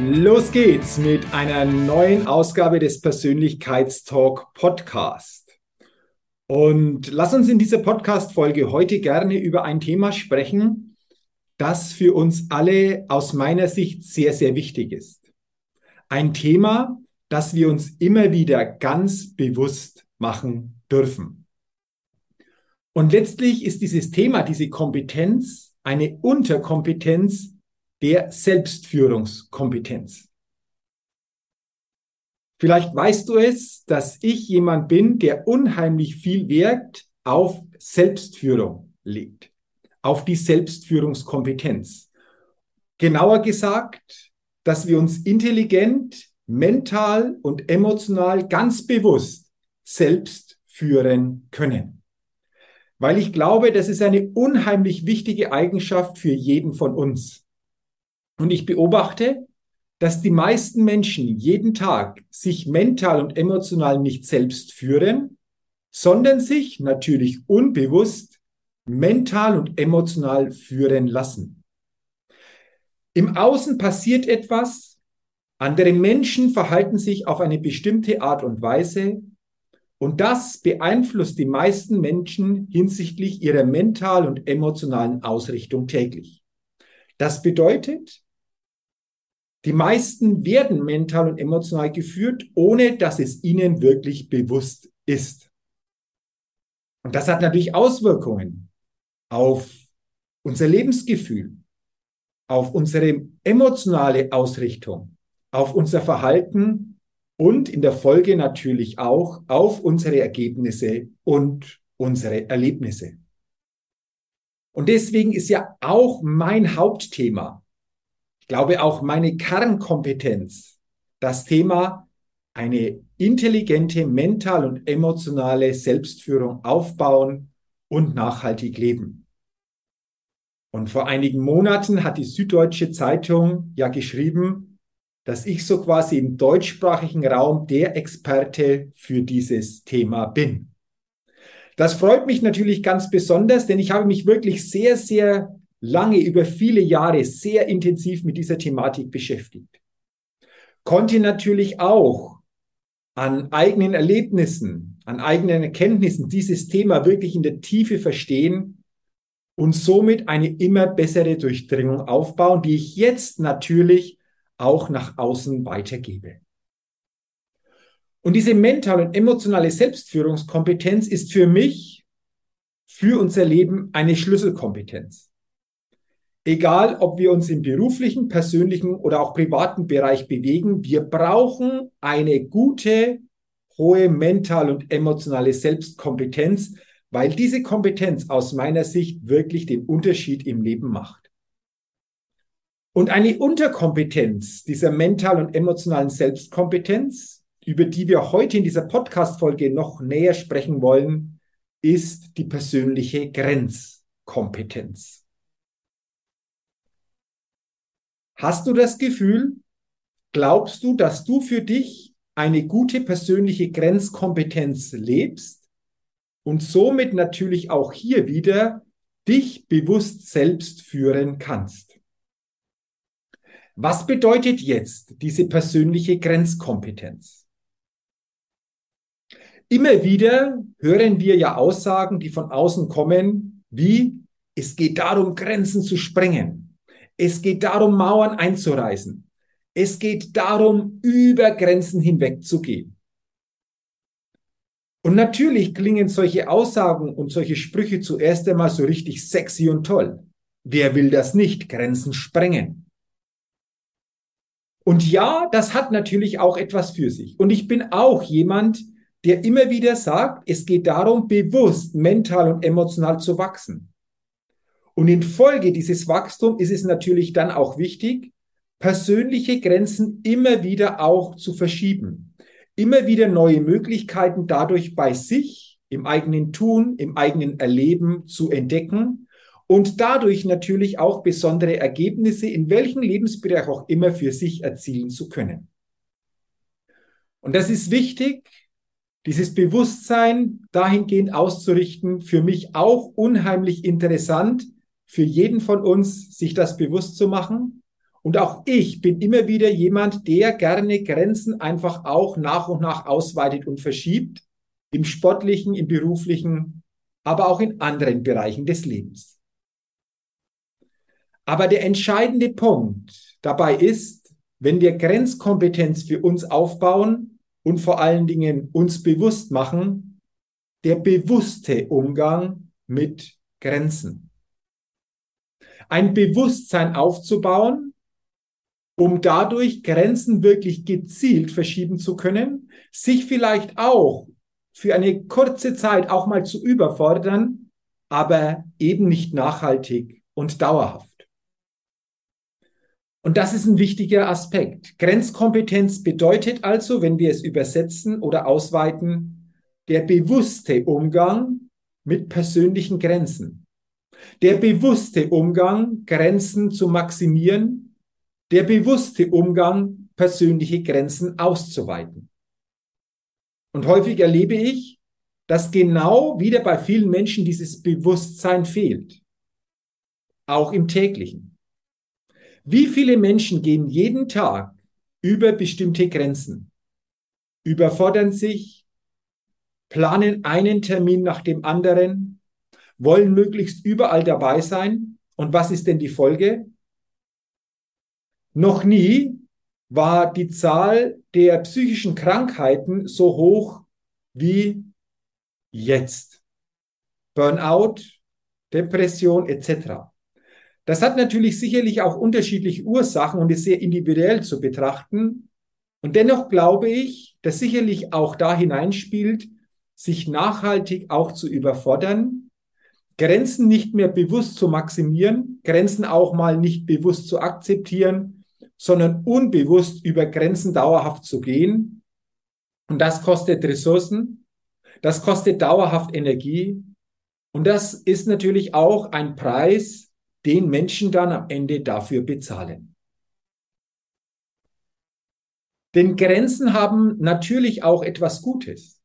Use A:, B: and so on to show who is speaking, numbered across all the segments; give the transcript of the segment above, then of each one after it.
A: Los geht's mit einer neuen Ausgabe des Persönlichkeitstalk Podcast. Und lass uns in dieser Podcast-Folge heute gerne über ein Thema sprechen, das für uns alle aus meiner Sicht sehr, sehr wichtig ist. Ein Thema, das wir uns immer wieder ganz bewusst machen dürfen. Und letztlich ist dieses Thema, diese Kompetenz, eine Unterkompetenz der Selbstführungskompetenz. Vielleicht weißt du es, dass ich jemand bin, der unheimlich viel Wert auf Selbstführung legt, auf die Selbstführungskompetenz. Genauer gesagt, dass wir uns intelligent, mental und emotional ganz bewusst selbst führen können. Weil ich glaube, das ist eine unheimlich wichtige Eigenschaft für jeden von uns. Und ich beobachte, dass die meisten Menschen jeden Tag sich mental und emotional nicht selbst führen, sondern sich natürlich unbewusst mental und emotional führen lassen. Im Außen passiert etwas, andere Menschen verhalten sich auf eine bestimmte Art und Weise und das beeinflusst die meisten Menschen hinsichtlich ihrer mental und emotionalen Ausrichtung täglich. Das bedeutet, die meisten werden mental und emotional geführt, ohne dass es ihnen wirklich bewusst ist. Und das hat natürlich Auswirkungen auf unser Lebensgefühl, auf unsere emotionale Ausrichtung, auf unser Verhalten und in der Folge natürlich auch auf unsere Ergebnisse und unsere Erlebnisse. Und deswegen ist ja auch mein Hauptthema glaube auch meine Kernkompetenz, das Thema eine intelligente mental und emotionale Selbstführung aufbauen und nachhaltig leben. Und vor einigen Monaten hat die Süddeutsche Zeitung ja geschrieben, dass ich so quasi im deutschsprachigen Raum der Experte für dieses Thema bin. Das freut mich natürlich ganz besonders, denn ich habe mich wirklich sehr, sehr lange, über viele Jahre sehr intensiv mit dieser Thematik beschäftigt. Konnte natürlich auch an eigenen Erlebnissen, an eigenen Erkenntnissen dieses Thema wirklich in der Tiefe verstehen und somit eine immer bessere Durchdringung aufbauen, die ich jetzt natürlich auch nach außen weitergebe. Und diese mentale und emotionale Selbstführungskompetenz ist für mich, für unser Leben eine Schlüsselkompetenz. Egal, ob wir uns im beruflichen, persönlichen oder auch privaten Bereich bewegen, wir brauchen eine gute, hohe mental und emotionale Selbstkompetenz, weil diese Kompetenz aus meiner Sicht wirklich den Unterschied im Leben macht. Und eine Unterkompetenz dieser mental und emotionalen Selbstkompetenz, über die wir heute in dieser Podcast-Folge noch näher sprechen wollen, ist die persönliche Grenzkompetenz. Hast du das Gefühl, glaubst du, dass du für dich eine gute persönliche Grenzkompetenz lebst und somit natürlich auch hier wieder dich bewusst selbst führen kannst? Was bedeutet jetzt diese persönliche Grenzkompetenz? Immer wieder hören wir ja Aussagen, die von außen kommen, wie es geht darum, Grenzen zu sprengen. Es geht darum, Mauern einzureißen. Es geht darum, über Grenzen hinweg zu gehen. Und natürlich klingen solche Aussagen und solche Sprüche zuerst einmal so richtig sexy und toll. Wer will das nicht? Grenzen sprengen. Und ja, das hat natürlich auch etwas für sich. Und ich bin auch jemand, der immer wieder sagt, es geht darum, bewusst, mental und emotional zu wachsen. Und in Folge dieses Wachstums ist es natürlich dann auch wichtig, persönliche Grenzen immer wieder auch zu verschieben. Immer wieder neue Möglichkeiten dadurch bei sich, im eigenen Tun, im eigenen Erleben zu entdecken und dadurch natürlich auch besondere Ergebnisse in welchem Lebensbereich auch immer für sich erzielen zu können. Und das ist wichtig, dieses Bewusstsein dahingehend auszurichten, für mich auch unheimlich interessant, für jeden von uns, sich das bewusst zu machen. Und auch ich bin immer wieder jemand, der gerne Grenzen einfach auch nach und nach ausweitet und verschiebt, im sportlichen, im beruflichen, aber auch in anderen Bereichen des Lebens. Aber der entscheidende Punkt dabei ist, wenn wir Grenzkompetenz für uns aufbauen und vor allen Dingen uns bewusst machen, der bewusste Umgang mit Grenzen. Ein Bewusstsein aufzubauen, um dadurch Grenzen wirklich gezielt verschieben zu können, sich vielleicht auch für eine kurze Zeit auch mal zu überfordern, aber eben nicht nachhaltig und dauerhaft. Und das ist ein wichtiger Aspekt. Grenzkompetenz bedeutet also, wenn wir es übersetzen oder ausweiten, der bewusste Umgang mit persönlichen Grenzen. Der bewusste Umgang, Grenzen zu maximieren. Der bewusste Umgang, persönliche Grenzen auszuweiten. Und häufig erlebe ich, dass genau wieder bei vielen Menschen dieses Bewusstsein fehlt. Auch im täglichen. Wie viele Menschen gehen jeden Tag über bestimmte Grenzen, überfordern sich, planen einen Termin nach dem anderen, wollen möglichst überall dabei sein. Und was ist denn die Folge? Noch nie war die Zahl der psychischen Krankheiten so hoch wie jetzt. Burnout, Depression etc. Das hat natürlich sicherlich auch unterschiedliche Ursachen und ist sehr individuell zu betrachten. Und dennoch glaube ich, dass sicherlich auch da hineinspielt, sich nachhaltig auch zu überfordern, Grenzen nicht mehr bewusst zu maximieren, Grenzen auch mal nicht bewusst zu akzeptieren, sondern unbewusst über Grenzen dauerhaft zu gehen. Und das kostet Ressourcen, das kostet dauerhaft Energie. Und das ist natürlich auch ein Preis, den Menschen dann am Ende dafür bezahlen. Denn Grenzen haben natürlich auch etwas Gutes.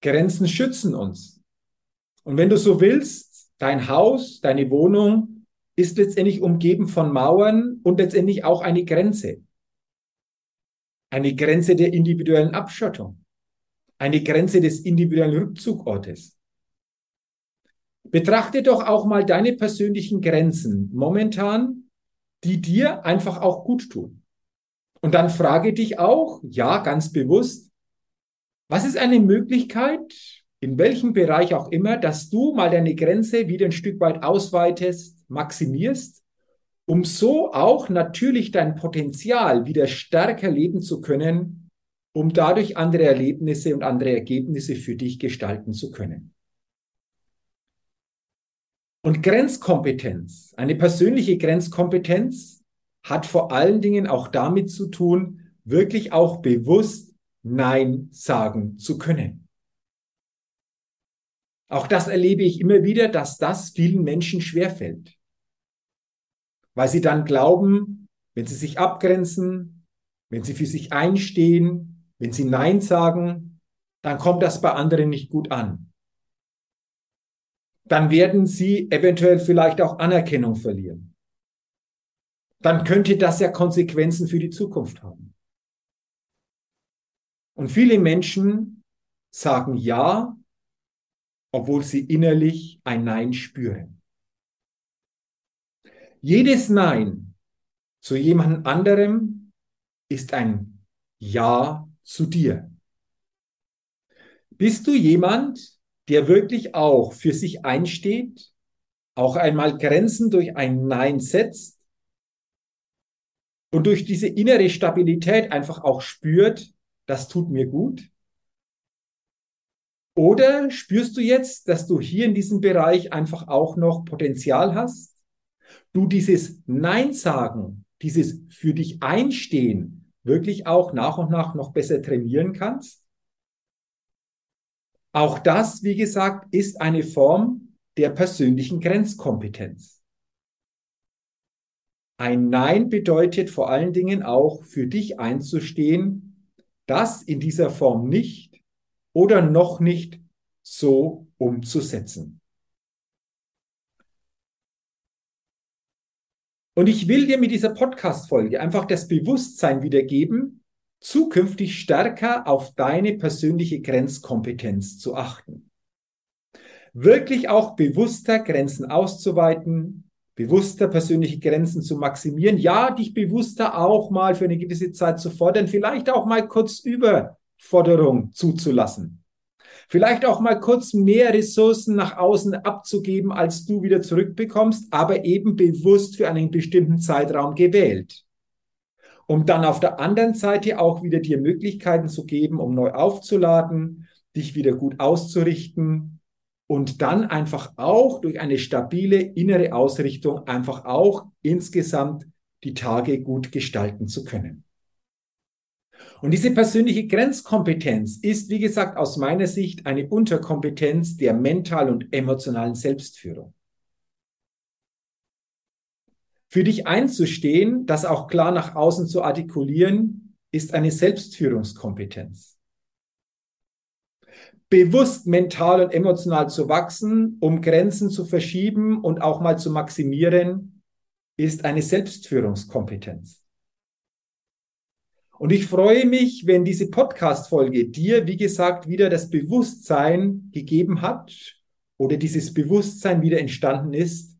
A: Grenzen schützen uns. Und wenn du so willst, dein Haus, deine Wohnung ist letztendlich umgeben von Mauern und letztendlich auch eine Grenze. Eine Grenze der individuellen Abschottung. Eine Grenze des individuellen Rückzugortes. Betrachte doch auch mal deine persönlichen Grenzen momentan, die dir einfach auch gut tun. Und dann frage dich auch, ja, ganz bewusst, was ist eine Möglichkeit, in welchem Bereich auch immer, dass du mal deine Grenze wieder ein Stück weit ausweitest, maximierst, um so auch natürlich dein Potenzial wieder stärker leben zu können, um dadurch andere Erlebnisse und andere Ergebnisse für dich gestalten zu können. Und Grenzkompetenz, eine persönliche Grenzkompetenz hat vor allen Dingen auch damit zu tun, wirklich auch bewusst Nein sagen zu können. Auch das erlebe ich immer wieder, dass das vielen Menschen schwerfällt. Weil sie dann glauben, wenn sie sich abgrenzen, wenn sie für sich einstehen, wenn sie Nein sagen, dann kommt das bei anderen nicht gut an dann werden sie eventuell vielleicht auch Anerkennung verlieren. Dann könnte das ja Konsequenzen für die Zukunft haben. Und viele Menschen sagen Ja, obwohl sie innerlich ein Nein spüren. Jedes Nein zu jemand anderem ist ein Ja zu dir. Bist du jemand, der wirklich auch für sich einsteht, auch einmal Grenzen durch ein Nein setzt und durch diese innere Stabilität einfach auch spürt, das tut mir gut? Oder spürst du jetzt, dass du hier in diesem Bereich einfach auch noch Potenzial hast? Du dieses Nein sagen, dieses für dich einstehen, wirklich auch nach und nach noch besser trainieren kannst? Auch das, wie gesagt, ist eine Form der persönlichen Grenzkompetenz. Ein Nein bedeutet vor allen Dingen auch für dich einzustehen, das in dieser Form nicht oder noch nicht so umzusetzen. Und ich will dir mit dieser Podcast-Folge einfach das Bewusstsein wiedergeben, zukünftig stärker auf deine persönliche Grenzkompetenz zu achten. Wirklich auch bewusster Grenzen auszuweiten, bewusster persönliche Grenzen zu maximieren, ja, dich bewusster auch mal für eine gewisse Zeit zu fordern, vielleicht auch mal kurz Überforderung zuzulassen. Vielleicht auch mal kurz mehr Ressourcen nach außen abzugeben, als du wieder zurückbekommst, aber eben bewusst für einen bestimmten Zeitraum gewählt um dann auf der anderen Seite auch wieder dir Möglichkeiten zu geben, um neu aufzuladen, dich wieder gut auszurichten und dann einfach auch durch eine stabile innere Ausrichtung einfach auch insgesamt die Tage gut gestalten zu können. Und diese persönliche Grenzkompetenz ist, wie gesagt, aus meiner Sicht eine Unterkompetenz der mental und emotionalen Selbstführung für dich einzustehen, das auch klar nach außen zu artikulieren, ist eine Selbstführungskompetenz. Bewusst mental und emotional zu wachsen, um Grenzen zu verschieben und auch mal zu maximieren, ist eine Selbstführungskompetenz. Und ich freue mich, wenn diese Podcast-Folge dir, wie gesagt, wieder das Bewusstsein gegeben hat oder dieses Bewusstsein wieder entstanden ist,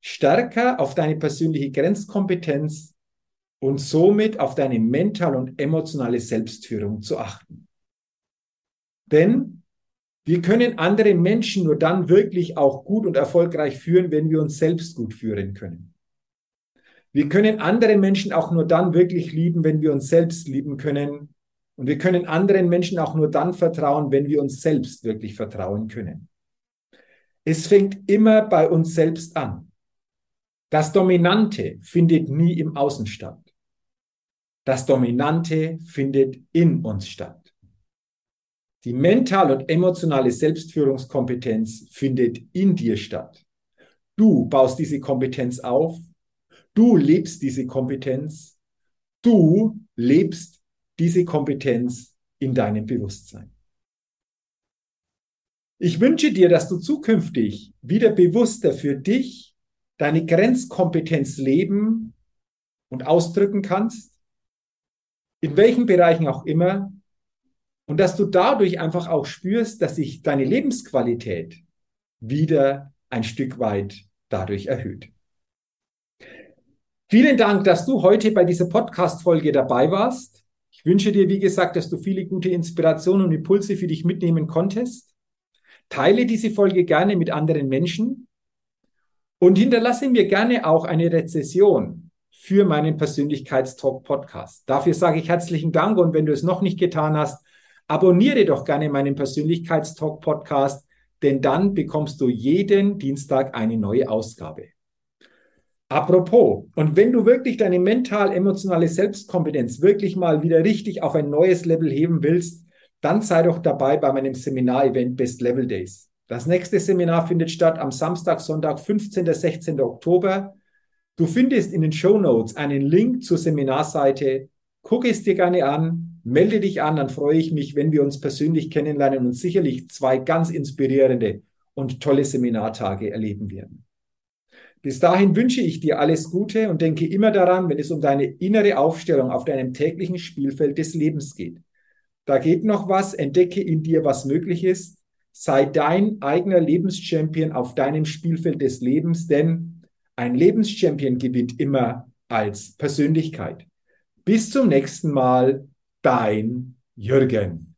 A: stärker auf deine persönliche Grenzkompetenz und somit auf deine mentale und emotionale Selbstführung zu achten. Denn wir können andere Menschen nur dann wirklich auch gut und erfolgreich führen, wenn wir uns selbst gut führen können. Wir können andere Menschen auch nur dann wirklich lieben, wenn wir uns selbst lieben können. Und wir können anderen Menschen auch nur dann vertrauen, wenn wir uns selbst wirklich vertrauen können. Es fängt immer bei uns selbst an. Das Dominante findet nie im Außen statt. Das Dominante findet in uns statt. Die mentale und emotionale Selbstführungskompetenz findet in dir statt. Du baust diese Kompetenz auf. Du lebst diese Kompetenz. Du lebst diese Kompetenz in deinem Bewusstsein. Ich wünsche dir, dass du zukünftig wieder bewusster für dich deine Grenzkompetenz leben und ausdrücken kannst, in welchen Bereichen auch immer, und dass du dadurch einfach auch spürst, dass sich deine Lebensqualität wieder ein Stück weit dadurch erhöht. Vielen Dank, dass du heute bei dieser Podcast-Folge dabei warst. Ich wünsche dir, wie gesagt, dass du viele gute Inspirationen und Impulse für dich mitnehmen konntest. Teile diese Folge gerne mit anderen Menschen und hinterlasse mir gerne auch eine Rezession für meinen Persönlichkeitstalk Podcast. Dafür sage ich herzlichen Dank und wenn du es noch nicht getan hast, abonniere doch gerne meinen Persönlichkeitstalk Podcast, denn dann bekommst du jeden Dienstag eine neue Ausgabe. Apropos, und wenn du wirklich deine mental-emotionale Selbstkompetenz wirklich mal wieder richtig auf ein neues Level heben willst, dann sei doch dabei bei meinem Seminar-Event Best Level Days. Das nächste Seminar findet statt am Samstag, Sonntag, 15. 16. Oktober. Du findest in den Show Notes einen Link zur Seminarseite. Guck es dir gerne an, melde dich an, dann freue ich mich, wenn wir uns persönlich kennenlernen und sicherlich zwei ganz inspirierende und tolle Seminartage erleben werden. Bis dahin wünsche ich dir alles Gute und denke immer daran, wenn es um deine innere Aufstellung auf deinem täglichen Spielfeld des Lebens geht. Da geht noch was, entdecke in dir, was möglich ist Sei dein eigener Lebenschampion auf deinem Spielfeld des Lebens, denn ein Lebenschampion gewinnt immer als Persönlichkeit. Bis zum nächsten Mal, dein Jürgen.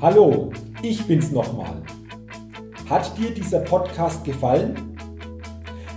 A: Hallo, ich bin's nochmal. Hat dir dieser Podcast gefallen?